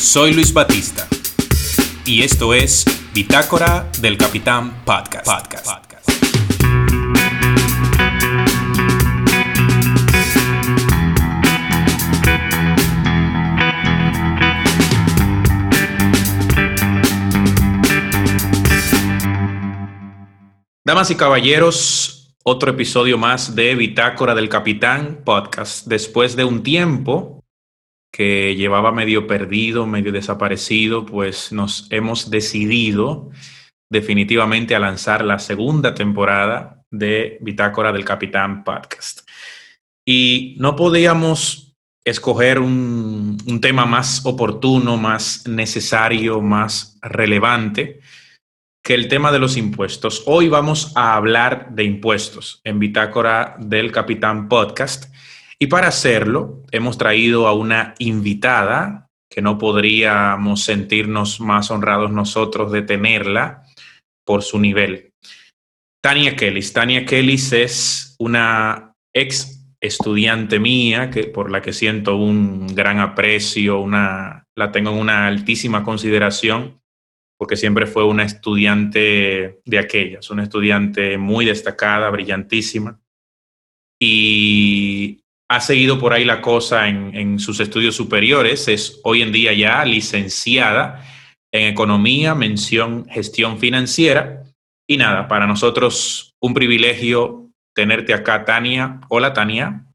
Soy Luis Batista y esto es Bitácora del Capitán Podcast. Damas y caballeros, otro episodio más de Bitácora del Capitán Podcast. Después de un tiempo que llevaba medio perdido, medio desaparecido, pues nos hemos decidido definitivamente a lanzar la segunda temporada de Bitácora del Capitán Podcast. Y no podíamos escoger un, un tema más oportuno, más necesario, más relevante que el tema de los impuestos. Hoy vamos a hablar de impuestos en Bitácora del Capitán Podcast. Y para hacerlo, hemos traído a una invitada que no podríamos sentirnos más honrados nosotros de tenerla por su nivel. Tania Kellis. Tania Kellis es una ex estudiante mía que, por la que siento un gran aprecio, una, la tengo en una altísima consideración, porque siempre fue una estudiante de aquellas, una estudiante muy destacada, brillantísima. Y ha seguido por ahí la cosa en, sus estudios superiores, es hoy en día ya licenciada en Economía, mención Gestión Financiera. Y nada, para nosotros un privilegio tenerte acá, Tania. Hola, Tania.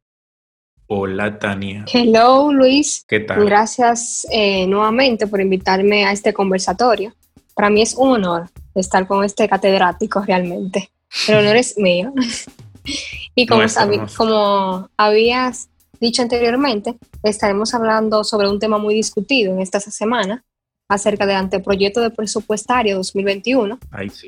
Hola, Tania. Hello, Luis. ¿Qué tal? Gracias eh, nuevamente por invitarme a este conversatorio. Para mí es un honor estar con este catedrático realmente. El honor es mío. Y como, como habías dicho anteriormente, estaremos hablando sobre un tema muy discutido en esta semana acerca del anteproyecto de presupuestario 2021.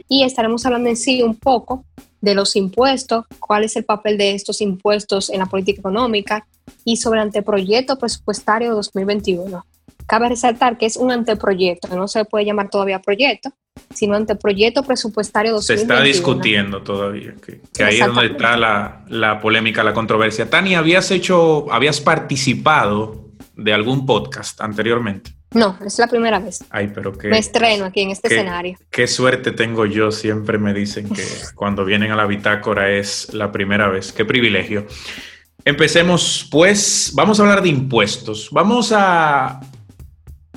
Y estaremos hablando en sí un poco de los impuestos, cuál es el papel de estos impuestos en la política económica y sobre el anteproyecto presupuestario 2021. Cabe resaltar que es un anteproyecto, no se puede llamar todavía proyecto, sino anteproyecto presupuestario 2021. Se está discutiendo todavía, que, ahí es donde está la, la, polémica, la controversia. Tania, ¿habías hecho, habías participado de algún podcast anteriormente? No, es la primera vez. Ay, pero que... Me estreno aquí en este escenario. Qué suerte tengo yo, siempre me dicen que cuando vienen a la bitácora es la primera vez. Qué privilegio. Empecemos, pues, vamos a hablar de impuestos. Vamos a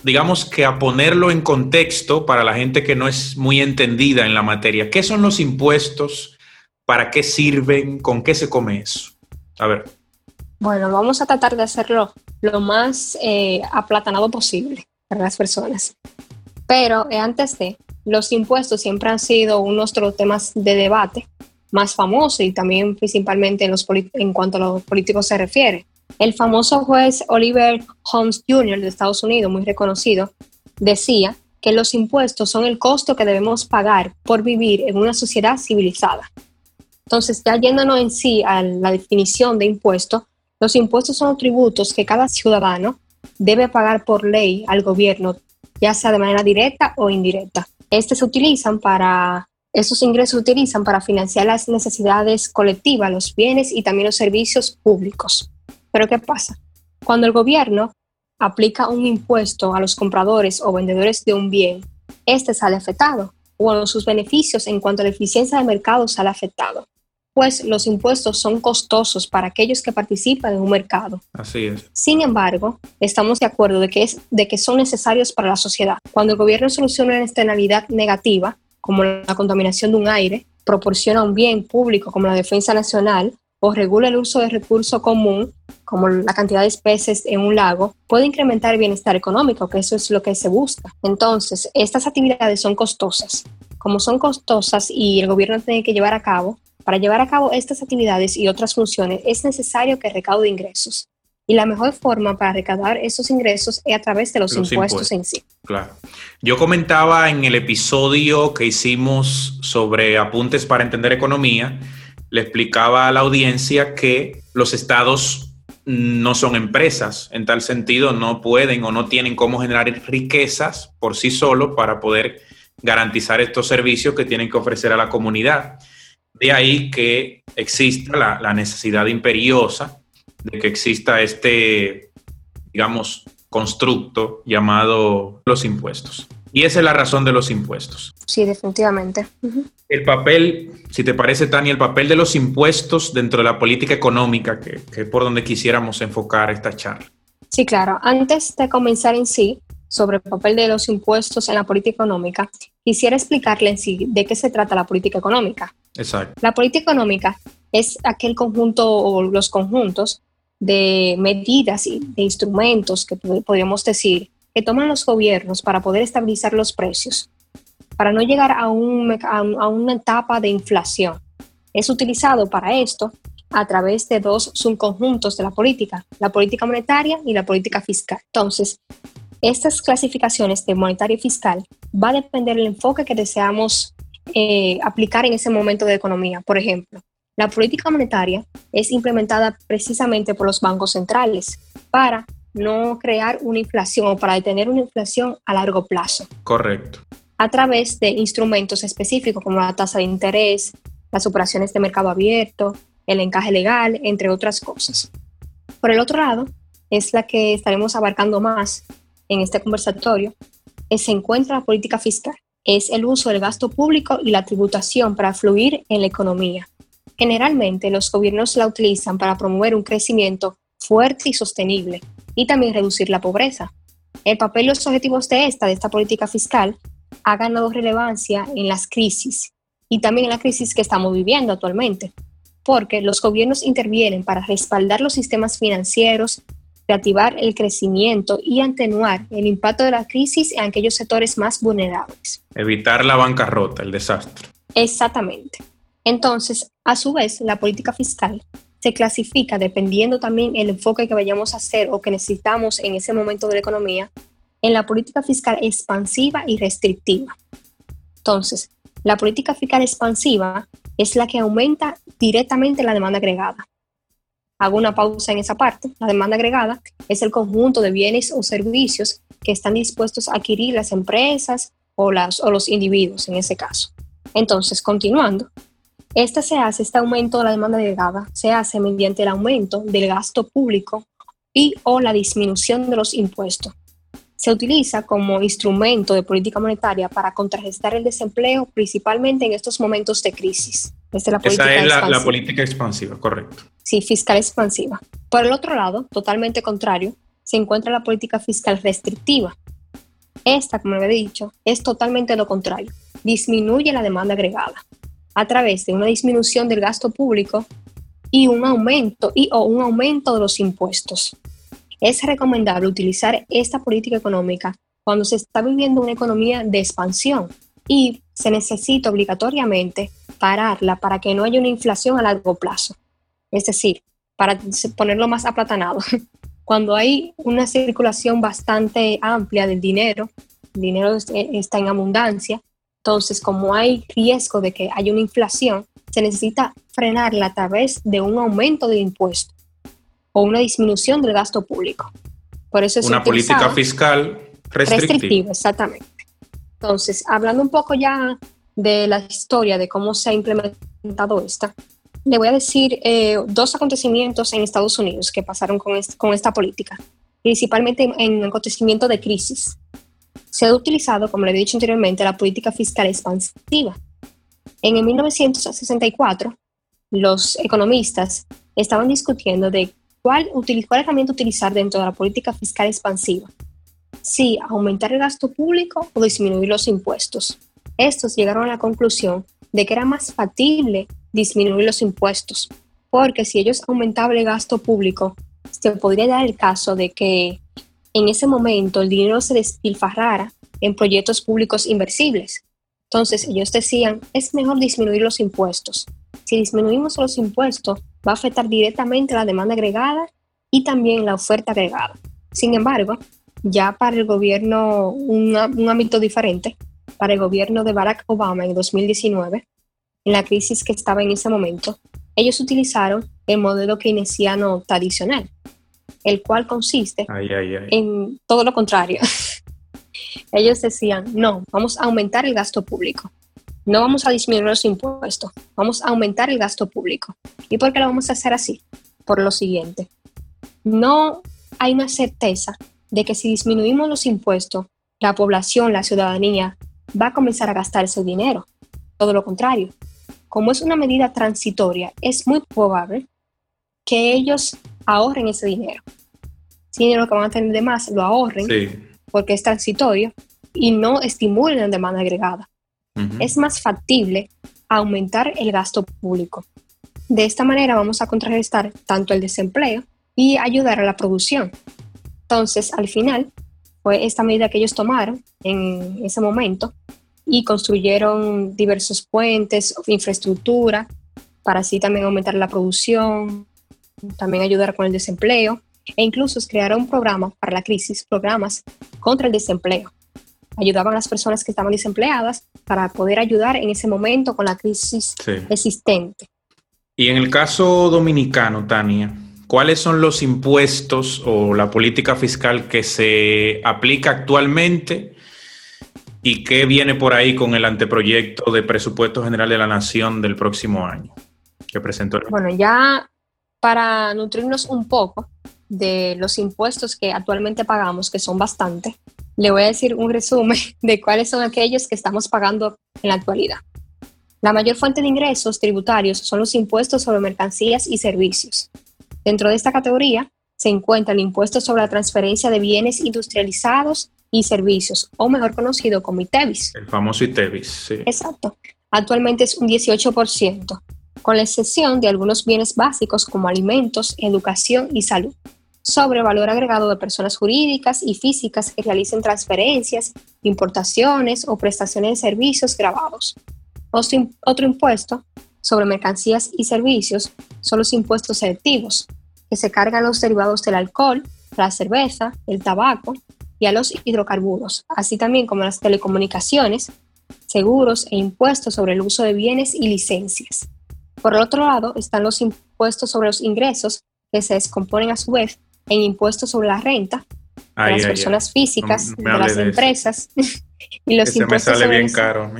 digamos que a ponerlo en contexto para la gente que no es muy entendida en la materia. ¿Qué son los impuestos? ¿Para qué sirven? ¿Con qué se come eso? A ver. Bueno, vamos a tratar de hacerlo lo más eh, aplatanado posible para las personas. Pero eh, antes de, los impuestos siempre han sido unos de los temas de debate más famosos y también principalmente en, los en cuanto a los políticos se refiere. El famoso juez Oliver Holmes Jr. de Estados Unidos, muy reconocido, decía que los impuestos son el costo que debemos pagar por vivir en una sociedad civilizada. Entonces, ya yéndonos en sí a la definición de impuesto, los impuestos son tributos que cada ciudadano debe pagar por ley al gobierno, ya sea de manera directa o indirecta. Estos se utilizan para, esos ingresos se utilizan para financiar las necesidades colectivas, los bienes y también los servicios públicos. Pero ¿qué pasa? Cuando el gobierno aplica un impuesto a los compradores o vendedores de un bien, este sale afectado, o sus beneficios en cuanto a la eficiencia del mercado sale afectado, pues los impuestos son costosos para aquellos que participan en un mercado. Así es. Sin embargo, estamos de acuerdo de que, es, de que son necesarios para la sociedad. Cuando el gobierno soluciona una externalidad negativa, como la contaminación de un aire, proporciona un bien público como la defensa nacional o regula el uso de recurso común, como la cantidad de especies en un lago, puede incrementar el bienestar económico, que eso es lo que se busca. Entonces, estas actividades son costosas. Como son costosas y el gobierno tiene que llevar a cabo, para llevar a cabo estas actividades y otras funciones es necesario que recaude ingresos. Y la mejor forma para recaudar esos ingresos es a través de los, impuestos, en sí. Claro. Yo comentaba en el episodio que hicimos sobre apuntes para entender economía, le explicaba a la audiencia que los estados no son empresas, en tal sentido no pueden o no tienen cómo generar riquezas por sí solos para poder garantizar estos servicios que tienen que ofrecer a la comunidad. De ahí que exista la, la necesidad imperiosa de que exista este, digamos, constructo llamado los impuestos. Y esa es la razón de los impuestos. Sí, definitivamente. El papel, si te parece, Tania, el papel de los impuestos dentro de la política económica, que, es por donde quisiéramos enfocar esta charla. Sí, claro. Antes de comenzar en sí sobre el papel de los impuestos en la política económica, quisiera explicarle en sí de qué se trata la política económica. Exacto. La política económica es aquel conjunto o los conjuntos de medidas y de instrumentos que podríamos decir que toman los gobiernos para poder estabilizar los precios, para no llegar a, a una etapa de inflación. Es utilizado para esto a través de dos subconjuntos de la política, la política monetaria y la política fiscal. Entonces, estas clasificaciones de monetaria y fiscal va a depender del enfoque que deseamos eh, aplicar en ese momento de economía. Por ejemplo, la política monetaria es implementada precisamente por los bancos centrales para no crear una inflación o para detener una inflación a largo plazo. Correcto. A través de instrumentos específicos como la tasa de interés, las operaciones de mercado abierto, el encaje legal, entre otras cosas. Por el otro lado, es la que estaremos abarcando más en este conversatorio, se encuentra la política fiscal. Es el uso del gasto público y la tributación para fluir en la economía. Generalmente los gobiernos la utilizan para promover un crecimiento fuerte y sostenible y también reducir la pobreza. El papel y los objetivos de esta, de esta política fiscal, ha ganado relevancia en las crisis y también en la crisis que estamos viviendo actualmente, porque los gobiernos intervienen para respaldar los sistemas financieros, reactivar el crecimiento y atenuar el impacto de la crisis en aquellos sectores más vulnerables. Evitar la bancarrota, el desastre. Exactamente. Entonces, a su vez, la política fiscal se clasifica dependiendo también el enfoque que vayamos a hacer o que necesitamos en ese momento de la economía en la política fiscal expansiva y restrictiva. Entonces, la política fiscal expansiva es la que aumenta directamente la demanda agregada. Hago una pausa en esa parte. La demanda agregada es el conjunto de bienes o servicios que están dispuestos a adquirir las empresas o, las, o los individuos en ese caso. Entonces, continuando, este se hace, este aumento de la demanda agregada, se hace mediante el aumento del gasto público y o la disminución de los impuestos. Se utiliza como instrumento de política monetaria para contrarrestar el desempleo, principalmente en estos momentos de crisis. Esta es la política Esa es la, política expansiva, correcto. Sí, fiscal expansiva. Por el otro lado, totalmente contrario, se encuentra la política fiscal restrictiva. Esta, como he dicho, es totalmente lo contrario. Disminuye la demanda agregada a través de una disminución del gasto público y un aumento y o un aumento de los impuestos. Es recomendable utilizar esta política económica cuando se está viviendo una economía de expansión y se necesita obligatoriamente pararla para que no haya una inflación a largo plazo. Es decir, para ponerlo más aplatanado, cuando hay una circulación bastante amplia del dinero, el dinero está en abundancia, entonces, como hay riesgo de que haya una inflación, se necesita frenarla a través de un aumento de impuestos o una disminución del gasto público. Por eso es una política fiscal restrictiva. restrictiva. Exactamente. Entonces, hablando un poco ya de la historia de cómo se ha implementado esta, le voy a decir eh, dos acontecimientos en Estados Unidos que pasaron con, con esta política, principalmente en, en acontecimiento de crisis se ha utilizado, como le he dicho anteriormente, la política fiscal expansiva. En el 1964, los economistas estaban discutiendo de cuál, cuál herramienta utilizar dentro de la política fiscal expansiva. Si aumentar el gasto público o disminuir los impuestos. Estos llegaron a la conclusión de que era más factible disminuir los impuestos, porque si ellos aumentaban el gasto público, se podría dar el caso de que en ese momento el dinero se despilfarrara en proyectos públicos inversibles. Entonces ellos decían, es mejor disminuir los impuestos. Si disminuimos los impuestos, va a afectar directamente la demanda agregada y también la oferta agregada. Sin embargo, ya para el gobierno, un, ámbito diferente, para el gobierno de Barack Obama en 2019, en la crisis que estaba en ese momento, ellos utilizaron el modelo keynesiano tradicional, el cual consiste en todo lo contrario. Ellos decían, no, vamos a aumentar el gasto público. No vamos a disminuir los impuestos, vamos a aumentar el gasto público. ¿Y por qué lo vamos a hacer así? Por lo siguiente, no hay una certeza de que si disminuimos los impuestos, la población, la ciudadanía, va a comenzar a gastar ese dinero. Todo lo contrario. Como es una medida transitoria, es muy probable que ellos ahorren ese dinero. Si dinero que van a tener de más, lo ahorren porque es transitorio y no estimulen la demanda agregada. Es más factible aumentar el gasto público. De esta manera vamos a contrarrestar tanto el desempleo y ayudar a la producción. Entonces, al final, fue esta medida que ellos tomaron en ese momento y construyeron diversos puentes, infraestructura, para así también aumentar la producción, también ayudar con el desempleo e incluso crearon programas para la crisis, programas contra el desempleo. Ayudaban a las personas que estaban desempleadas para poder ayudar en ese momento con la crisis existente. Y en el caso dominicano, Tania, ¿cuáles son los impuestos o la política fiscal que se aplica actualmente y qué viene por ahí con el anteproyecto de presupuesto general de la nación del próximo año que presentó? El... Bueno, ya para nutrirnos un poco de los impuestos que actualmente pagamos, que son bastante, le voy a decir un resumen de cuáles son aquellos que estamos pagando en la actualidad. La mayor fuente de ingresos tributarios son los impuestos sobre mercancías y servicios. Dentro de esta categoría se encuentra el impuesto sobre la transferencia de bienes industrializados y servicios, o mejor conocido como ITEVIS. El famoso ITEVIS, sí. Exacto. Actualmente es un 18%, con la excepción de algunos bienes básicos como alimentos, educación y salud, sobre valor agregado de personas jurídicas y físicas que realicen transferencias, importaciones o prestaciones de servicios grabados. Otro impuesto sobre mercancías y servicios son los impuestos selectivos, que se cargan los derivados del alcohol, la cerveza, el tabaco y a los hidrocarburos, así también como las telecomunicaciones, seguros e impuestos sobre el uso de bienes y licencias. Por el otro lado están los impuestos sobre los ingresos, que se descomponen a su vez en impuestos sobre la renta de las personas físicas, de las empresas, y los impuestos me sale bien caro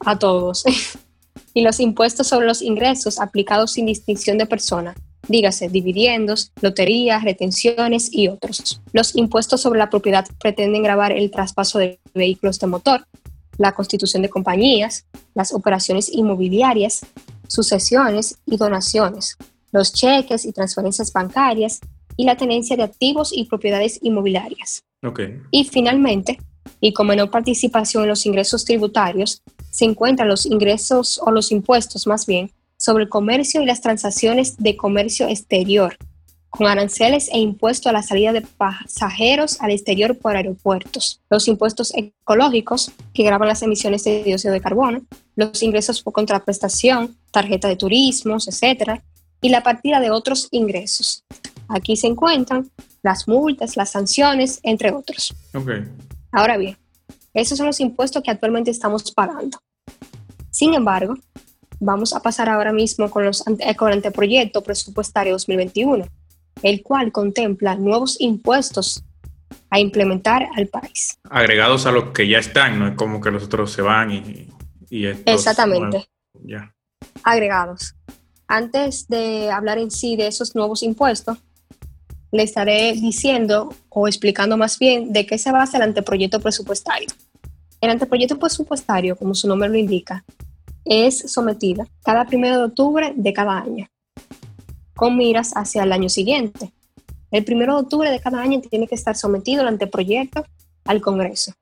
a todos. y los impuestos sobre los ingresos aplicados sin distinción de persona, dígase dividendos, loterías, retenciones y otros. Los impuestos sobre la propiedad pretenden grabar el traspaso de vehículos de motor, la constitución de compañías, las operaciones inmobiliarias, sucesiones y donaciones, los cheques y transferencias bancarias y la tenencia de activos y propiedades inmobiliarias. Y finalmente, y con menor participación en los ingresos tributarios, se encuentran los ingresos o los impuestos más bien sobre el comercio y las transacciones de comercio exterior, con aranceles e impuestos a la salida de pasajeros al exterior por aeropuertos, los impuestos ecológicos que graban las emisiones de dióxido de carbono, los ingresos por contraprestación, tarjeta de turismo, etcétera, y la partida de otros ingresos. Aquí se encuentran las multas, las sanciones, entre otros. Ahora bien, esos son los impuestos que actualmente estamos pagando. Sin embargo, vamos a pasar ahora mismo con, los, con el anteproyecto presupuestario 2021, el cual contempla nuevos impuestos a implementar al país. Agregados a los que ya están, no es como que los otros se van y... y Exactamente. ya. Agregados. Antes de hablar en sí de esos nuevos impuestos, le estaré diciendo o explicando más bien de qué se basa el anteproyecto presupuestario. El anteproyecto presupuestario, como su nombre lo indica, es sometida cada primero de octubre de cada año, con miras hacia el año siguiente. El primero de octubre de cada año tiene que estar sometido el anteproyecto al Congreso.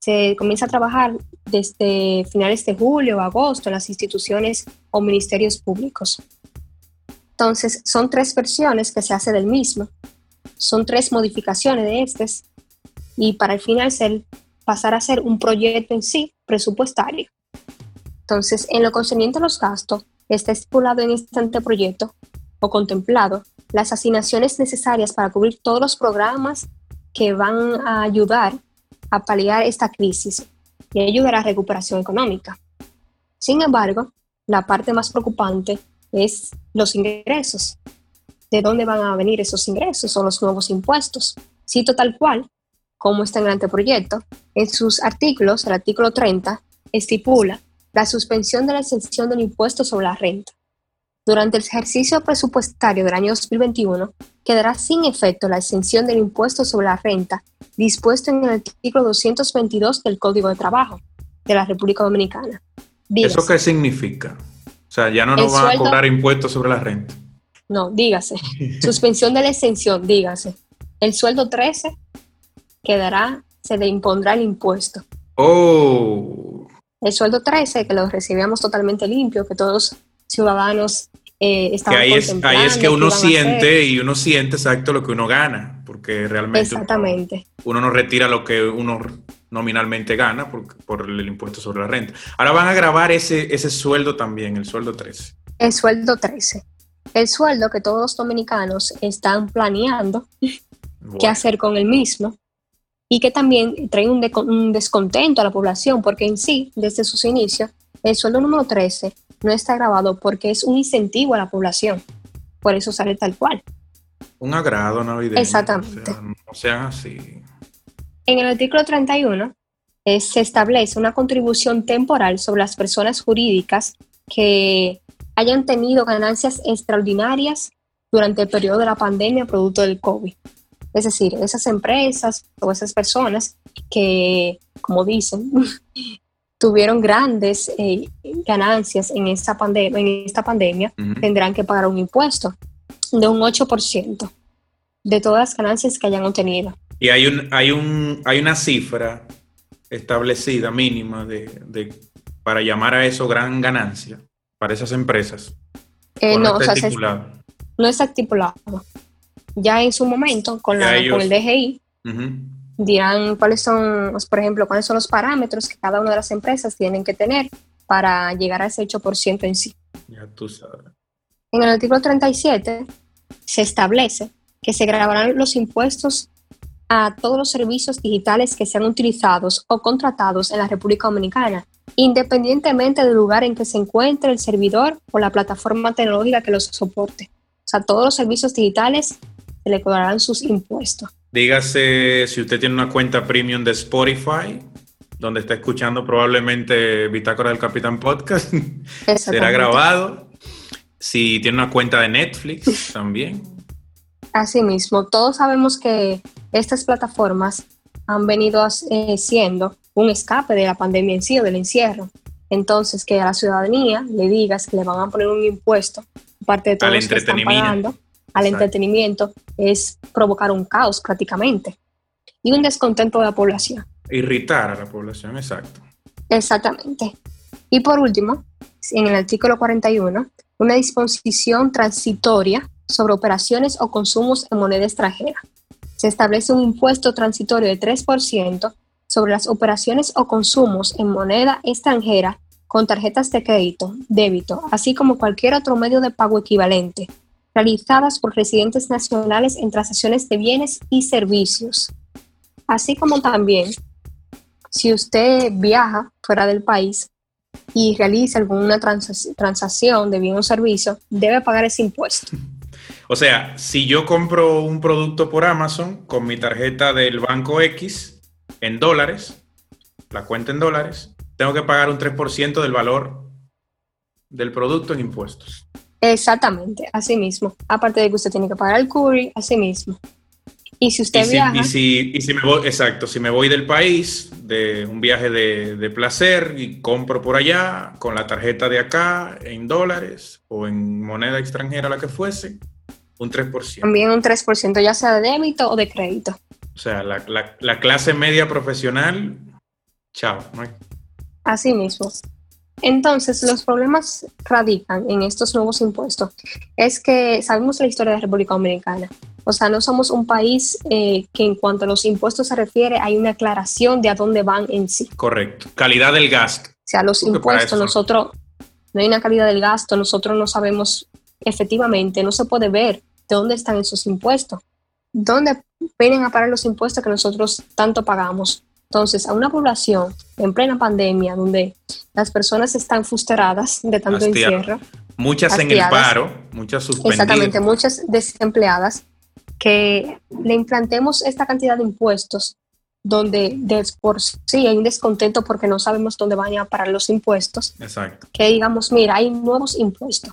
Se comienza a trabajar desde finales de julio o agosto en las instituciones o ministerios públicos. Entonces, son tres versiones que se hace del mismo, son tres modificaciones de estos, y para el final ser, pasar a ser un proyecto en sí presupuestario. Entonces, en lo concerniente a los gastos, está estipulado en este anteproyecto o contemplado las asignaciones necesarias para cubrir todos los programas que van a ayudar a paliar esta crisis y ayudar a la recuperación económica. Sin embargo, la parte más preocupante es los ingresos. ¿De dónde van a venir esos ingresos o los nuevos impuestos? Cito tal cual, como está en el anteproyecto, en sus artículos, el artículo 30 estipula la suspensión de la exención del impuesto sobre la renta. Durante el ejercicio presupuestario del año 2021, quedará sin efecto la exención del impuesto sobre la renta dispuesto en el artículo 222 del Código de Trabajo de la República Dominicana. ¿Eso qué significa? O sea, ya no nos van a cobrar impuestos sobre la renta. No, dígase. Suspensión de la exención, dígase. El sueldo 13 quedará, se le impondrá el impuesto. Oh. El sueldo 13, que lo recibíamos totalmente limpio, que todos ciudadanos eh, que ahí es, ahí es que uno siente y uno siente exacto lo que uno gana, porque realmente Exactamente. Uno, no retira lo que uno nominalmente gana por, por, el impuesto sobre la renta. Ahora van a grabar ese, ese sueldo también, el sueldo 13. El sueldo 13. El sueldo que todos los dominicanos están planeando qué hacer con el mismo y que también trae un, un descontento a la población, porque en sí, desde sus inicios, el sueldo número 13 no está grabado porque es un incentivo a la población. Por eso sale tal cual. Un agrado navideño. Exactamente. no sean así. En el artículo 31 eh, se establece una contribución temporal sobre las personas jurídicas que hayan tenido ganancias extraordinarias durante el periodo de la pandemia producto del COVID. Es decir, esas empresas o esas personas que, como dicen, tuvieron grandes eh, ganancias en esta, pandemia, en esta pandemia, tendrán que pagar un impuesto de un 8% de todas las ganancias que hayan obtenido. Y hay, un, hay, un, hay una cifra establecida mínima de, para llamar a eso gran ganancia para esas empresas. Eh, no, o sea, no está estipulado. Ya en su momento, con, la, con el DGI, dirán cuáles son, por ejemplo, cuáles son los parámetros que cada una de las empresas tienen que tener para llegar a ese 8% en sí. Ya tú sabes. En el artículo 37 se establece que se grabarán los impuestos a todos los servicios digitales que sean utilizados o contratados en la República Dominicana, independientemente del lugar en que se encuentre el servidor o la plataforma tecnológica que los soporte. O sea, todos los servicios digitales se le cobrarán sus impuestos. Dígase si usted tiene una cuenta premium de Spotify, donde está escuchando probablemente Bitácora del Capitán Podcast, será grabado. Si tiene una cuenta de Netflix también. Asimismo, todos sabemos que estas plataformas han venido eh, siendo un escape de la pandemia en sí o del encierro. Entonces, que a la ciudadanía le digas que le van a poner un impuesto, aparte de todo lo que están pagando, al entretenimiento es provocar un caos prácticamente y un descontento de la población. Irritar a la población, exacto. Exactamente. Y por último, en el artículo 41, una disposición transitoria sobre operaciones o consumos en moneda extranjera. Se establece un impuesto transitorio de 3% sobre las operaciones o consumos en moneda extranjera con tarjetas de crédito, débito, así como cualquier otro medio de pago equivalente, realizadas por residentes nacionales en transacciones de bienes y servicios, así como también si usted viaja fuera del país y realiza alguna transacción de bien o servicio, debe pagar ese impuesto. O sea, si yo compro un producto por Amazon con mi tarjeta del banco X en dólares, la cuenta en dólares, tengo que pagar un 3% del valor del producto en impuestos. Exactamente, así mismo. Aparte de que usted tiene que pagar el curry, así mismo. Y si usted viaja... y, si, y si, me voy, exacto, si me voy del país, de un viaje de, de, placer y compro por allá con la tarjeta de acá en dólares o en moneda extranjera, la que fuese, un 3%. También un 3%, ya sea de débito o de crédito. O sea, la, la, la clase media profesional, chao. Así mismo. Entonces, los problemas radican en estos nuevos impuestos. Es que sabemos la historia de la República Dominicana. O sea, no somos un país eh, que en cuanto a los impuestos se refiere, hay una aclaración de a dónde van en sí. Correcto. Calidad del gasto. O sea, los impuestos, nosotros, no hay una calidad del gasto, nosotros no sabemos efectivamente, no se puede ver de dónde están esos impuestos. ¿Dónde vienen a parar los impuestos que nosotros tanto pagamos? Entonces, a una población en plena pandemia, donde las personas están frustradas de tanto encierro. Muchas en el paro, muchas suspendidas. Exactamente, muchas desempleadas, que le implantemos esta cantidad de impuestos donde de por sí hay un descontento porque no sabemos dónde van a parar los impuestos. Exacto. Que digamos, mira, hay nuevos impuestos.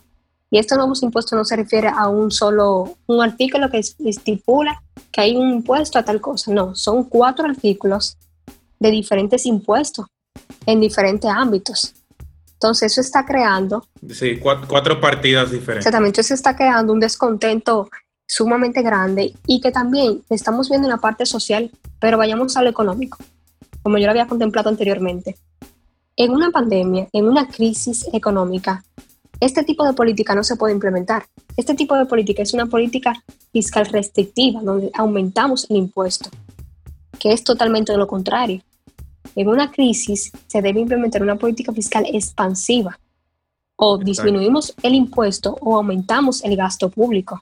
Y estos nuevos impuestos no se refiere a un solo, un artículo que estipula que hay un impuesto a tal cosa. No, son cuatro artículos de diferentes impuestos en diferentes ámbitos. Entonces eso está creando... Sí, cuatro, partidas diferentes. Exactamente, eso está creando un descontento sumamente grande y que también estamos viendo en la parte social, pero vayamos a lo económico, como yo lo había contemplado anteriormente. En una pandemia, en una crisis económica, este tipo de política no se puede implementar. Este tipo de política es una política fiscal restrictiva, donde aumentamos el impuesto, que es totalmente lo contrario. En una crisis se debe implementar una política fiscal expansiva. O disminuimos el impuesto o aumentamos el gasto público,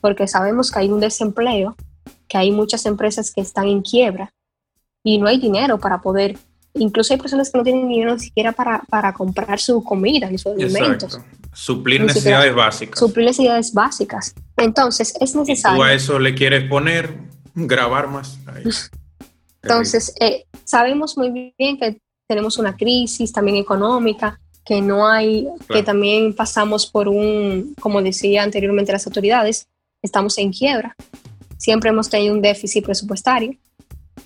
porque sabemos que hay un desempleo, que hay muchas empresas que están en quiebra y no hay dinero para poder incluso hay personas que no tienen dinero ni siquiera para, para comprar su comida ni sus alimentos. Suplir necesidades básicas. Suplir necesidades básicas. Entonces, es necesario. tú a eso le quieres poner grabar más. Entonces, eh, sabemos muy bien que tenemos una crisis también económica, que no hay, que también pasamos por un, como decía anteriormente las autoridades, estamos en quiebra. Siempre hemos tenido un déficit presupuestario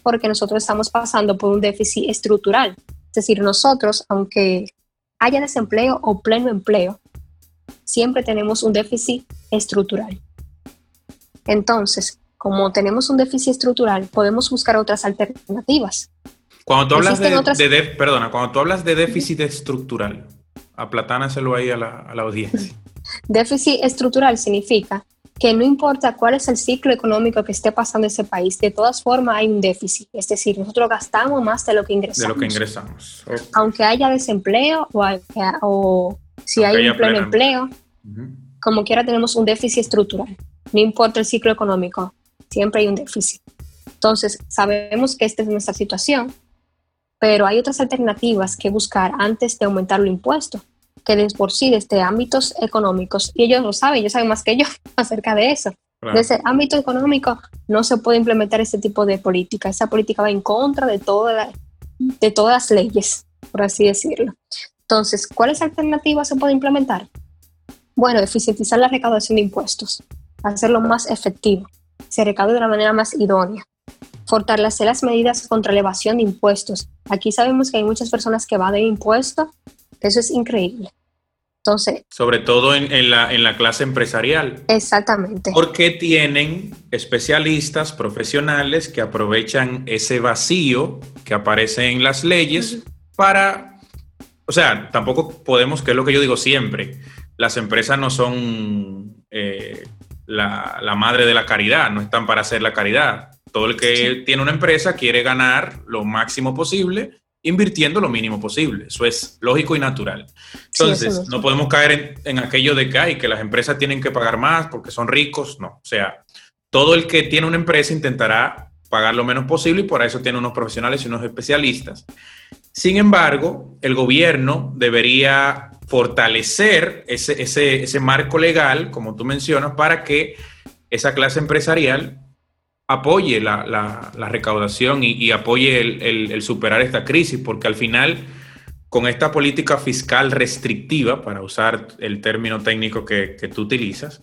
porque nosotros estamos pasando por un déficit estructural. Es decir, nosotros, aunque haya desempleo o pleno empleo, siempre tenemos un déficit estructural. Entonces, como tenemos un déficit estructural, podemos buscar otras alternativas. Cuando tú hablas de, perdona, cuando tú hablas de déficit estructural, aplatánaselo ahí a la, a la audiencia. déficit estructural significa que no importa cuál es el ciclo económico que esté pasando ese país, de todas formas hay un déficit. Es decir, nosotros gastamos más de lo que ingresamos. De lo que ingresamos. Aunque haya desempleo o, si hay un pleno empleo, como quiera tenemos un déficit estructural. No importa el ciclo económico, siempre hay un déficit. Entonces, sabemos que esta es nuestra situación, pero hay otras alternativas que buscar antes de aumentar el impuesto que de por sí desde ámbitos económicos, y ellos lo saben, ellos saben más que yo acerca de eso. Desde ámbito económico no se puede implementar ese tipo de política. Esa política va en contra de, toda de todas las leyes, por así decirlo. Entonces, ¿cuáles alternativas se puede implementar? Bueno, eficientizar la recaudación de impuestos, hacerlo más efectivo, se recaude de la manera más idónea, fortalecer las medidas contra elevación de impuestos. Aquí sabemos que hay muchas personas que van de impuestos eso es increíble. Entonces, Sobre todo en, la, en la clase empresarial. Exactamente. Porque tienen especialistas profesionales que aprovechan ese vacío que aparece en las leyes para, o sea, tampoco podemos, que es lo que yo digo siempre, las empresas no son eh, la, la, madre de la caridad, no están para hacer la caridad. Todo el que tiene una empresa quiere ganar lo máximo posible invirtiendo lo mínimo posible. Eso es lógico y natural. Entonces, no podemos caer en, aquello de que, que las empresas tienen que pagar más porque son ricos. No, o sea, todo el que tiene una empresa intentará pagar lo menos posible y por eso tiene unos profesionales y unos especialistas. Sin embargo, el gobierno debería fortalecer ese, ese, ese marco legal, como tú mencionas, para que esa clase empresarial apoye la, recaudación y, apoye el, superar esta crisis, porque al final, con esta política fiscal restrictiva, para usar el término técnico que, tú utilizas,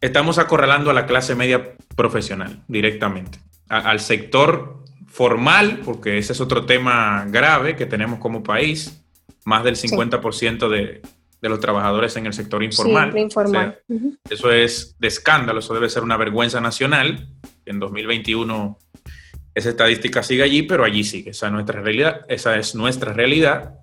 estamos acorralando a la clase media profesional directamente, al sector formal, porque ese es otro tema grave que tenemos como país, más del 50% de, de los trabajadores en el sector informal. informal. Eso es de escándalo, eso debe ser una vergüenza nacional. En 2021 esa estadística sigue allí, pero allí sigue. Esa es nuestra realidad, esa es nuestra realidad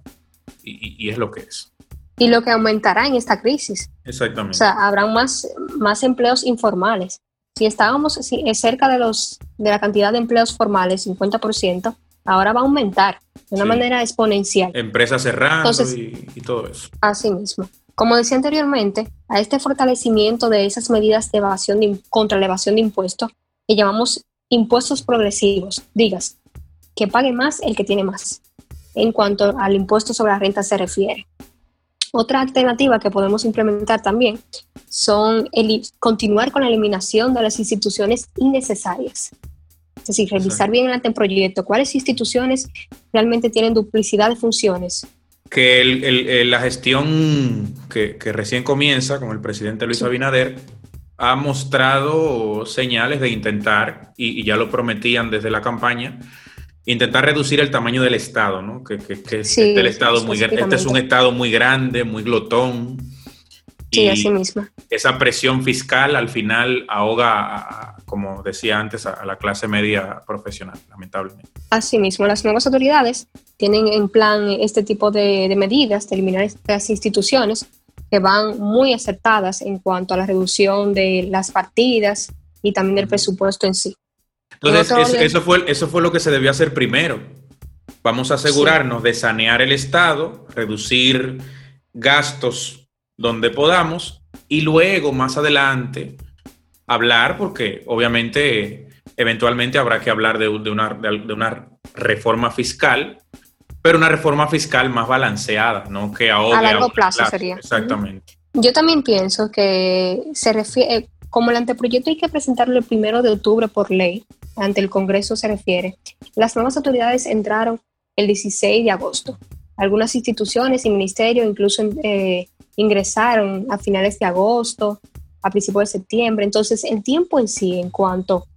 y, es lo que es. Y lo que aumentará en esta crisis. Exactamente. O sea, habrá más, más empleos informales. Si estábamos cerca de, los, de la cantidad de empleos formales, 50%, ahora va a aumentar de una manera exponencial. Empresas cerrando y, todo eso. Así mismo. Como decía anteriormente, a este fortalecimiento de esas medidas de evasión contra la evasión de impuestos, que llamamos impuestos progresivos, digas, que pague más el que tiene más, en cuanto al impuesto sobre la renta se refiere. Otra alternativa que podemos implementar también son el, continuar con la eliminación de las instituciones innecesarias. Es decir, revisar bien el anteproyecto, cuáles instituciones realmente tienen duplicidad de funciones que la gestión que, recién comienza con el presidente Luis Abinader ha mostrado señales de intentar, y, ya lo prometían desde la campaña, intentar reducir el tamaño del Estado, ¿no? Que, este, estado muy, este es un Estado muy grande, muy glotón. Sí, así mismo. Esa presión fiscal al final ahoga, como decía antes, a, la clase media profesional, lamentablemente. Asimismo, las nuevas autoridades tienen en plan este tipo de, de medidas de eliminar estas instituciones que van muy acertadas en cuanto a la reducción de las partidas y también del presupuesto en sí. Entonces, eso, fue, eso fue lo que se debió hacer primero. Vamos a asegurarnos de sanear el Estado, reducir gastos donde podamos y luego, más adelante, hablar, porque obviamente, eventualmente habrá que hablar de, una, de una reforma fiscal pero una reforma fiscal más balanceada, ¿no? Que ahora a largo plazo, sería. Exactamente. Yo también pienso que se refiere, eh, como el anteproyecto hay que presentarlo el primero de octubre por ley, ante el Congreso se refiere, las nuevas autoridades entraron el 16 de agosto. Algunas instituciones y ministerios incluso eh, ingresaron a finales de agosto, a principios de septiembre. Entonces, el tiempo en sí, en cuanto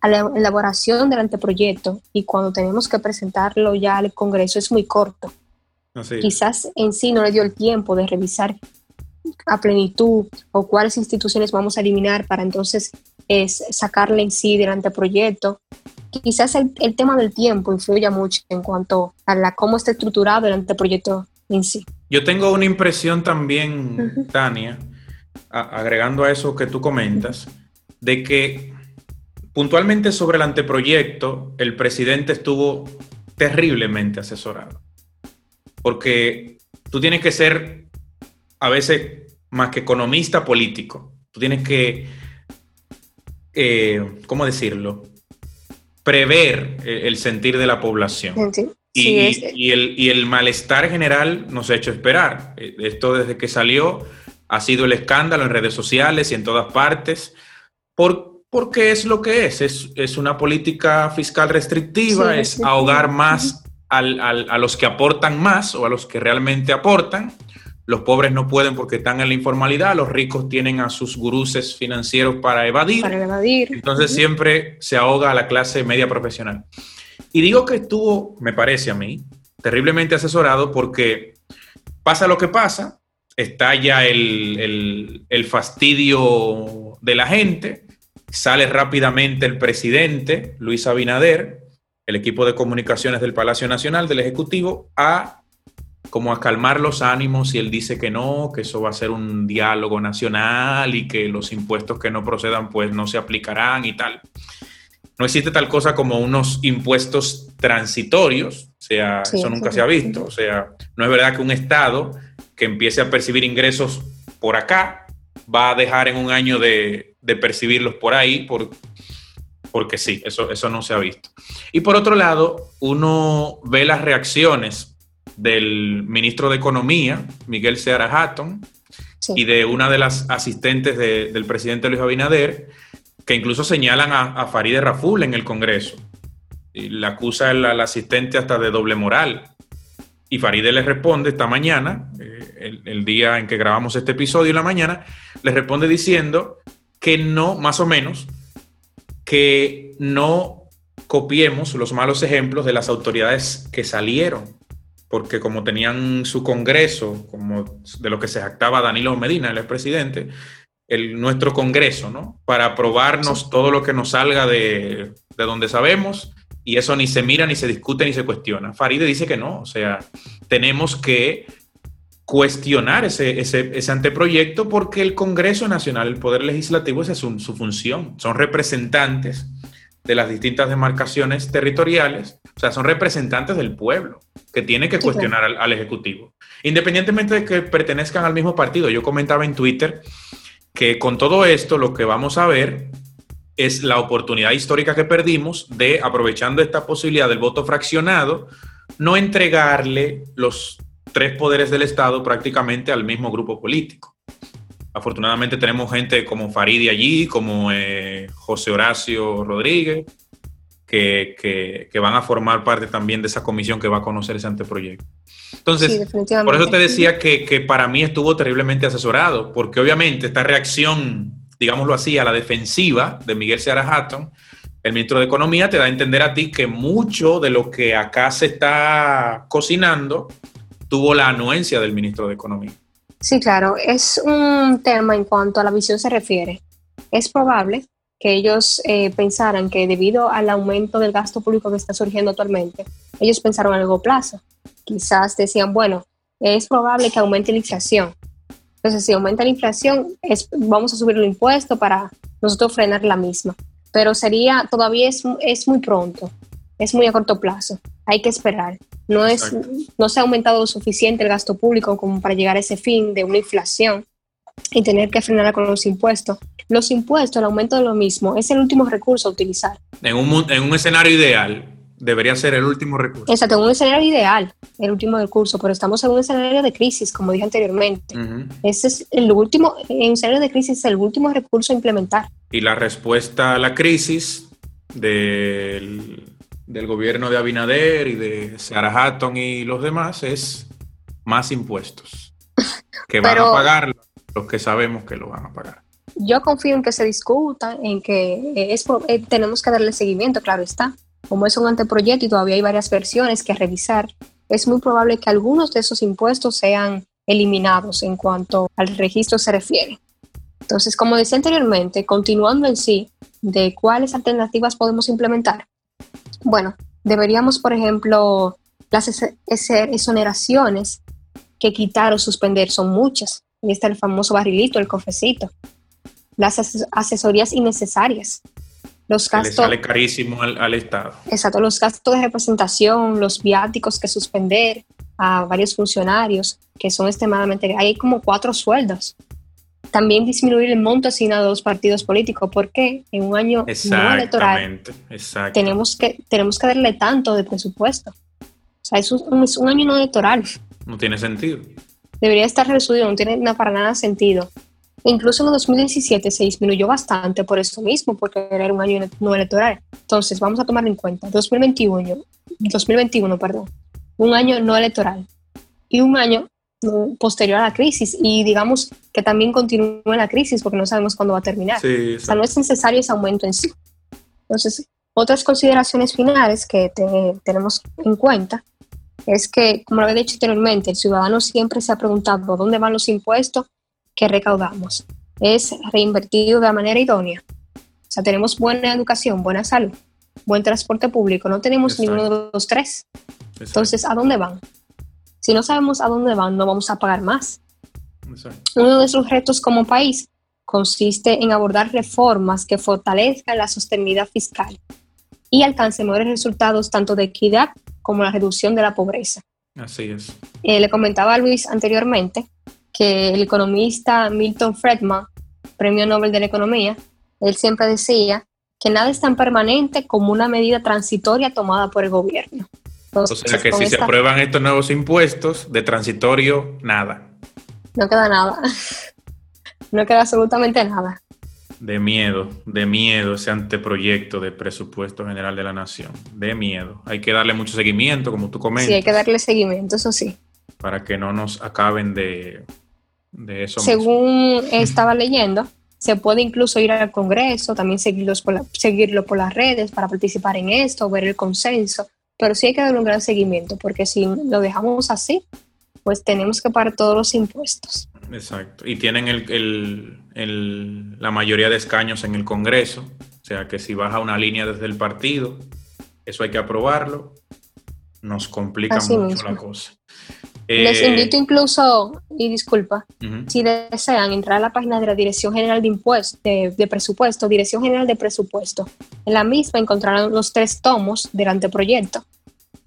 a la elaboración del anteproyecto y cuando tenemos que presentarlo ya al Congreso es muy corto. Quizás en sí no le dio el tiempo de revisar a plenitud o cuáles instituciones vamos a eliminar para entonces es sacarle en sí del anteproyecto. Quizás el, tema del tiempo influya mucho en cuanto a la, cómo está estructurado el anteproyecto en sí. Yo tengo una impresión también, Tania, agregando a eso que tú comentas, de que Puntualmente sobre el anteproyecto, el presidente estuvo terriblemente asesorado, porque tú tienes que ser a veces más que economista político, tú tienes que, eh, ¿cómo decirlo? Prever el sentir de la población. Y, el, y el malestar general nos ha hecho esperar. Esto desde que salió ha sido el escándalo en redes sociales y en todas partes. Por, porque es lo que es, es, una política fiscal restrictiva, es ahogar más a los que aportan más o a los que realmente aportan. Los pobres no pueden porque están en la informalidad, los ricos tienen a sus guruses financieros para evadir. Para evadir. Entonces siempre se ahoga a la clase media profesional. Y digo que estuvo, me parece a mí, terriblemente asesorado porque pasa lo que pasa, estalla el, el fastidio de la gente, Sale rápidamente el presidente, Luis Abinader, el equipo de comunicaciones del Palacio Nacional, del Ejecutivo, a como a calmar los ánimos y él dice que no, que eso va a ser un diálogo nacional y que los impuestos que no procedan pues no se aplicarán y tal. No existe tal cosa como unos impuestos transitorios, o sea, eso nunca se ha visto, o sea, no es verdad que un Estado que empiece a percibir ingresos por acá va a dejar en un año de, de percibirlos por ahí, por, porque sí, eso, eso no se ha visto. Y por otro lado, uno ve las reacciones del ministro de Economía, Miguel Seara Hatton, y de una de las asistentes del presidente Luis Abinader, que incluso señalan a, a Farideh Raful en el Congreso. Y la acusa al, asistente hasta de doble moral. Y Farideh le responde esta mañana, eh, el, el, día en que grabamos este episodio, en la mañana, le responde diciendo que no, más o menos, que no copiemos los malos ejemplos de las autoridades que salieron, porque como tenían su congreso, como de lo que se jactaba Danilo Medina, el expresidente, el, nuestro congreso, ¿no? Para aprobarnos todo lo que nos salga de, de donde sabemos, y eso ni se mira, ni se discute, ni se cuestiona. Faride dice que no, o sea, tenemos que cuestionar ese, ese, anteproyecto porque el Congreso Nacional, el Poder Legislativo, esa es su, función. Son representantes de las distintas demarcaciones territoriales, o sea, son representantes del pueblo que tiene que cuestionar al, Ejecutivo, independientemente de que pertenezcan al mismo partido. Yo comentaba en Twitter que con todo esto lo que vamos a ver es la oportunidad histórica que perdimos de, aprovechando esta posibilidad del voto fraccionado, no entregarle los tres poderes del Estado prácticamente al mismo grupo político. Afortunadamente tenemos gente como Faridi allí, como eh, José Horacio Rodríguez, que, van a formar parte también de esa comisión que va a conocer ese anteproyecto. Entonces, por eso te decía que, que, para mí estuvo terriblemente asesorado, porque obviamente esta reacción, digámoslo así, a la defensiva de Miguel Seara Hatton, el ministro de Economía, te da a entender a ti que mucho de lo que acá se está cocinando tuvo la anuencia del ministro de Economía. Sí, claro, es un tema en cuanto a la visión se refiere. Es probable que ellos eh, pensaran que debido al aumento del gasto público que está surgiendo actualmente, ellos pensaron a largo plazo. Quizás decían, bueno, es probable que aumente la inflación. Entonces, si aumenta la inflación, es, vamos a subir el impuesto para nosotros frenar la misma. Pero sería, todavía es, es muy pronto, es muy a corto plazo. Hay que esperar. No, es, no se ha aumentado lo suficiente el gasto público como para llegar a ese fin de una inflación y tener que frenar con los impuestos. Los impuestos, el aumento de lo mismo, es el último recurso a utilizar. En un, en un escenario ideal, debería ser el último recurso. Exacto, en un escenario ideal, el último recurso, pero estamos en un escenario de crisis, como dije anteriormente. Ese es el último, en un escenario de crisis, es el último recurso a implementar. Y la respuesta a la crisis del, del gobierno de Abinader y de Sarah Hatton y los demás es más impuestos que van a pagar los que sabemos que lo van a pagar. Yo confío en que se discuta, en que es, eh, tenemos que darle seguimiento, claro está. Como es un anteproyecto y todavía hay varias versiones que revisar, es muy probable que algunos de esos impuestos sean eliminados en cuanto al registro se refiere. Entonces, como decía anteriormente, continuando en sí de cuáles alternativas podemos implementar, bueno, deberíamos, por ejemplo, las exoneraciones que quitar o suspender son muchas. Ahí está el famoso barrilito, el cofecito. Las asesorías innecesarias. Los gastos. Le sale carísimo al, Estado. Exacto, los gastos de representación, los viáticos que suspender a varios funcionarios, que son extremadamente. Hay como cuatro sueldos. También disminuir el monto asignado a los partidos políticos, porque en un año no electoral tenemos que, tenemos que darle tanto de presupuesto. O sea, es un, es un año no electoral. No tiene sentido debería estar reducido, no tiene para nada sentido. Incluso en el 2017 se disminuyó bastante por eso mismo, porque era un año no electoral. Entonces, vamos a tomar en cuenta 2021, 2021, perdón, un año no electoral y un año posterior a la crisis y digamos que también continúe la crisis porque no sabemos cuándo va a terminar. o sea, no es necesario ese aumento en sí. Entonces, otras consideraciones finales que tenemos en cuenta es que, como lo he dicho anteriormente, el ciudadano siempre se ha preguntado dónde van los impuestos que recaudamos. Es reinvertido de la manera idónea. O sea, tenemos buena educación, buena salud, buen transporte público, no tenemos ninguno de los tres. Entonces, ¿a dónde van? Si no sabemos a dónde van, no vamos a pagar más. Uno de nuestros retos como país consiste en abordar reformas que fortalezcan la sostenibilidad fiscal y alcancen mejores resultados tanto de equidad como la reducción de la pobreza. Así es. Eh, le comentaba a Luis anteriormente que el economista Milton Friedman, Premio Nobel de la Economía, él siempre decía que nada es tan permanente como una medida transitoria tomada por el gobierno. o sea que si se aprueban estos nuevos impuestos, de transitorio, nada. No queda nada. no queda absolutamente nada de miedo, de miedo ese anteproyecto de presupuesto general de la nación. De miedo. Hay que darle mucho seguimiento, como tú comentas. Sí, hay que darle seguimiento, eso sí. Para que no nos acaben de, de eso. Según estaba leyendo, se puede incluso ir al Congreso, también seguirlos por seguirlo por las redes para participar en esto, ver el consenso. Pero sí hay que darle un gran seguimiento, porque si lo dejamos así, pues tenemos que pagar todos los impuestos. Exacto. Y tienen el, la mayoría de escaños en el Congreso. O sea que si baja una línea desde el partido, eso hay que aprobarlo. Nos complica mucho la cosa. Les eh, invito incluso, y disculpa, si desean entrar a la página de la Dirección General de Impuestos, de, Presupuesto, Dirección General de Presupuesto. En la misma encontrarán los tres tomos del anteproyecto.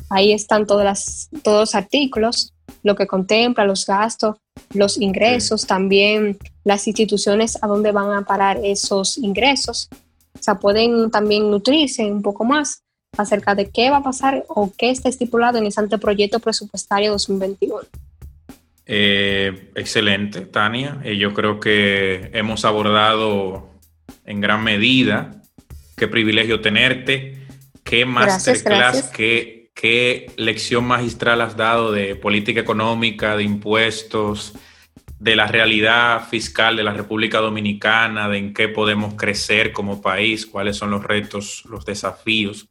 Ahí están todas las, todos los artículos, lo que contempla, los gastos, los ingresos, también las instituciones a dónde van a parar esos ingresos. O sea, pueden también nutrirse un poco más acerca de qué va a pasar o qué está estipulado en ese anteproyecto presupuestario 2021. Eh, excelente, Tania. Eh, yo creo que hemos abordado en gran medida qué privilegio tenerte qué masterclass, qué, qué lección magistral has dado de política económica, de impuestos, de la realidad fiscal de la República Dominicana, de en qué podemos crecer como país, cuáles son los retos, los desafíos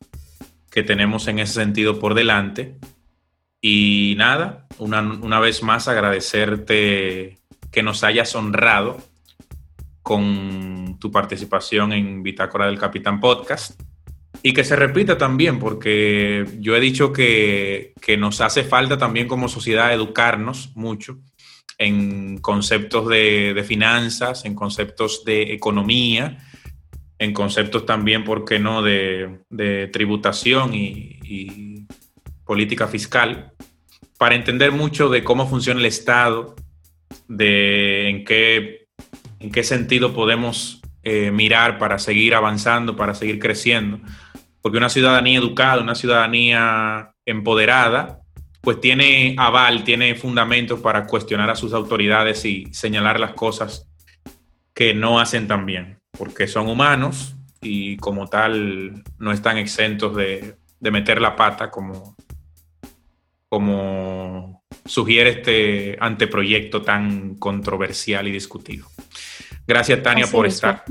que tenemos en ese sentido por delante. Y nada, una, una vez más agradecerte que nos hayas honrado con tu participación en Bitácora del Capitán Podcast y que se repita también, porque yo he dicho que, que nos hace falta también como sociedad educarnos mucho en conceptos de, de, finanzas, en conceptos de economía, en conceptos también, ¿por qué no?, de, de tributación y, política fiscal, para entender mucho de cómo funciona el Estado, de en qué, en qué sentido podemos eh, mirar para seguir avanzando, para seguir creciendo. Porque una ciudadanía educada, una ciudadanía empoderada, pues tiene aval, tiene fundamentos para cuestionar a sus autoridades y señalar las cosas que no hacen tan bien, porque son humanos y como tal no están exentos de, de meter la pata como, como sugiere este anteproyecto tan controversial y discutido. Gracias, Tania, Así por estar.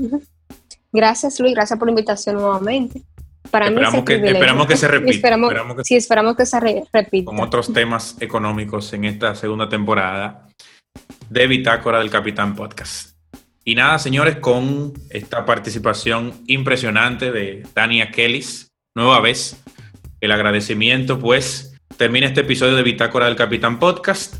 Gracias, Luis. Gracias por la invitación nuevamente. Para Esperamos mí que- esperamos que se repita, Esperamos, esperamos que- sí, esperamos que se re- repita. con otros temas económicos en esta segunda temporada de Bitácora del Capitán Podcast. Y nada, señores, con esta participación impresionante de Tania Kellis, nueva vez, el agradecimiento, pues termina este episodio de Bitácora del Capitán Podcast.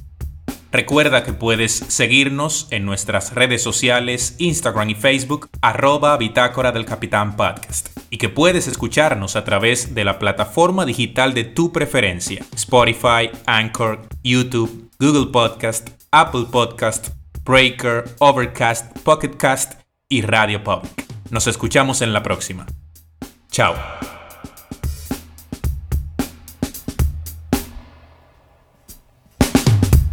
Recuerda que puedes seguirnos en nuestras redes sociales, Instagram y Facebook, arroba Bitácora del Capitán Podcast. Y que puedes escucharnos a través de la plataforma digital de tu preferencia, Spotify, Anchor, YouTube, Google Podcast, Apple Podcast, Breaker, Overcast, Pocket Cast y Radio Public. Nos escuchamos en la próxima. Chao.